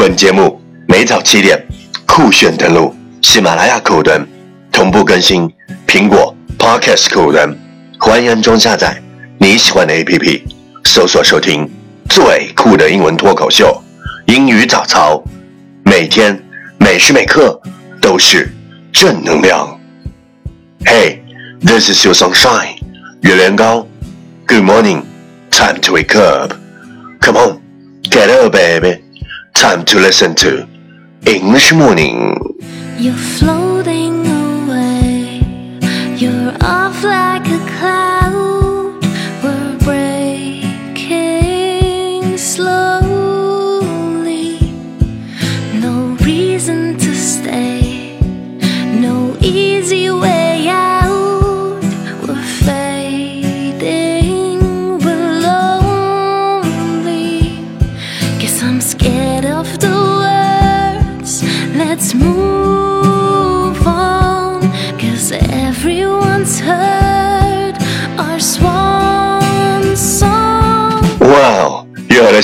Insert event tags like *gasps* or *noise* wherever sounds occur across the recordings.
本节目每早七点酷炫登录喜马拉雅客户端，同步更新苹果 Podcast 客户端，欢迎安装下载你喜欢的 APP，搜索收听最酷的英文脱口秀，英语早操，每天每时每刻都是正能量。Hey，this is your sunshine，月亮高，Good morning，time to wake up，Come on，get up，baby baby，time to listen to English morning。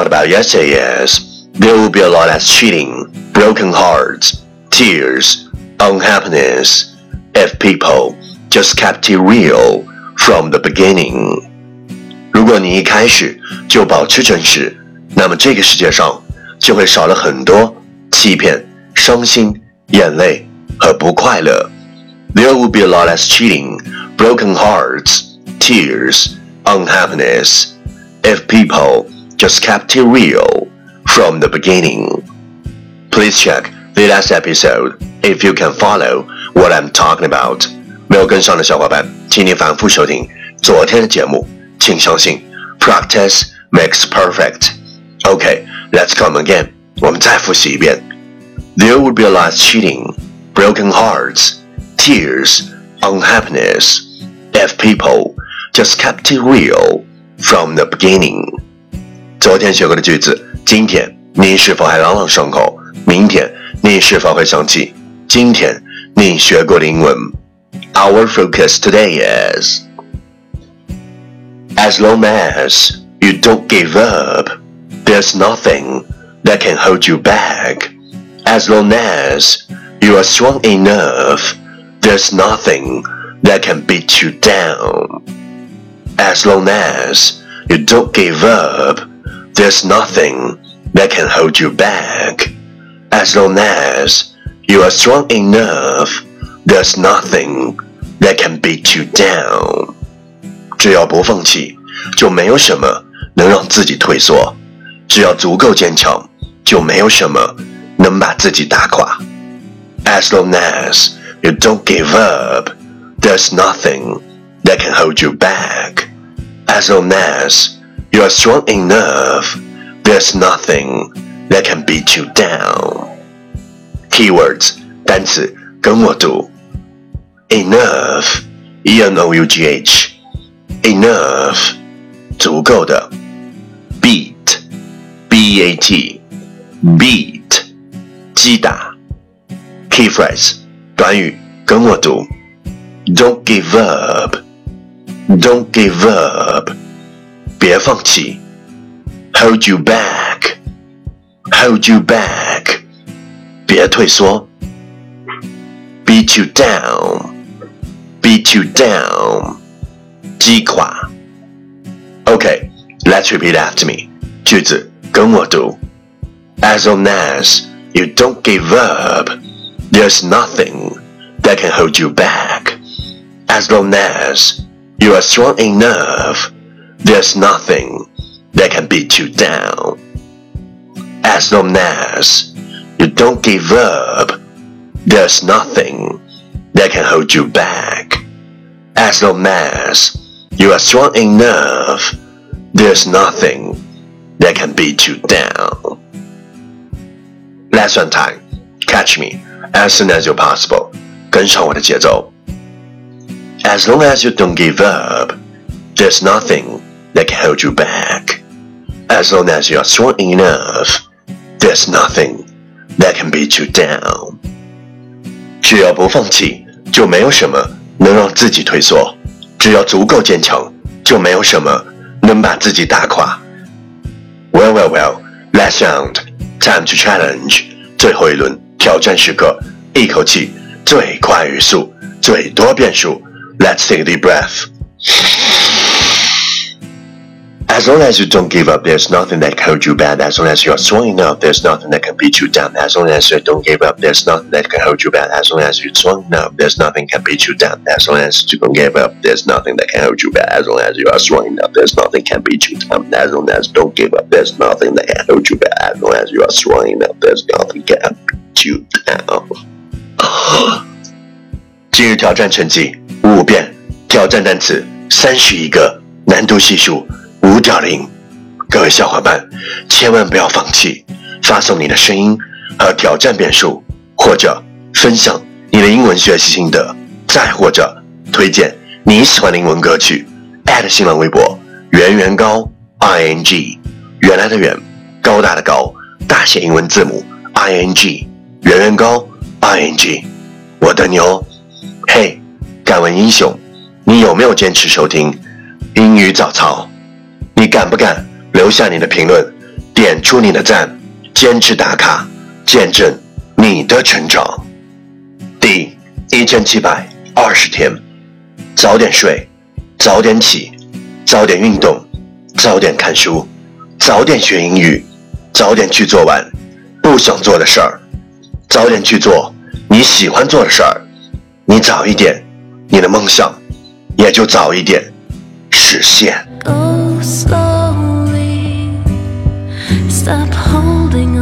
talked about yesterday is there will be a lot of cheating, broken hearts, tears, unhappiness if people just kept it real from the beginning. 如果你一开始就保持真实，那么这个世界上就会少了很多欺骗、伤心、眼泪和不快乐。There will be a lot less cheating, broken hearts, tears, unhappiness if people just kept it real from the beginning. Please check the last episode if you can follow what I'm talking about. 没有跟上的小伙伴，请你反复收听昨天的节目。请相信，practice makes perfect. Okay, let's come again. 我们再复习一遍。There would be a lot of cheating, broken hearts, tears, unhappiness if people just kept it real from the beginning. 昨天学过的句子，今天你是否还朗朗上口？明天你是否会想起今天你学过的英文？Our focus today is as long as you don't give up, there's nothing that can hold you back. As long as you are strong enough, there's nothing that can beat you down. As long as you don't give up, there's nothing that can hold you back. As long as you are strong enough, there's nothing that can beat you down. 只要不放弃，就没有什么能让自己退缩；只要足够坚强，就没有什么能把自己打垮。As long as you don't give up, there's nothing that can hold you back. As long as you are strong enough, there's nothing that can beat you down. Keywords 单词跟我读：enough, e n o u g h, enough 足够的；beat, b a t, beat 击打；key phrase 短语跟我读：don't give up, don't give up 别放弃；hold you back, hold you back 别退缩；beat you down, beat you down 击垮。Okay, let's repeat after me. 句子 跟我读。As long as you don't give up, there's nothing that can hold you back. As long as you are strong enough, there's nothing that can beat you down. As long as you don't give up, there's nothing that can hold you back. As long as you are strong enough, there's nothing that can beat you down. Last one time, catch me as soon as you're possible. 跟上我的节奏。As long as you don't give up, there's nothing that can hold you back. As long as you are strong enough, there's nothing that can beat you down. 只要不放弃，就没有什么能让自己退缩；只要足够坚强，就没有什么能把自己打垮。Well, well, well. Last round, time to challenge. 最后一轮挑战时刻，一口气最快语速，最多变数。Let's take a deep breath. As long as you don't give up, there's nothing that can hold you back. As long as you are strong enough, there's nothing that can beat you down. As long as you don't give up, there's nothing that can hold you back. As long as you're strong enough, there's nothing can beat you down. As long as you don't give up, there's nothing that can hold you back. As long as you are strong enough, there's nothing can beat you down. As long as you don't give up, there's nothing that can hold you back. As long as you are strong enough, there's nothing can beat you down. *gasps* 今日挑战成绩五遍，挑战单词三十一个，难度系数 五点零。各位小伙伴，千万不要放弃，发送你的声音和挑战遍数，或者分享你的英文学习心得，再或者推荐你喜欢的英文歌曲。新浪微博圆圆高 i n g，原来的圆，高大的高，大写英文字母 i n g，圆圆高 i n g，我等你哦。嘿，敢问英雄，你有没有坚持收听英语早操？你敢不敢留下你的评论，点出你的赞，坚持打卡，见证你的成长？第一千七百二十天，早点睡，早点起，早点运动，早点看书，早点学英语，早点去做完不想做的事儿，早点去做你喜欢做的事儿。你早一点，你的梦想也就早一点实现。Slowly. Stop holding on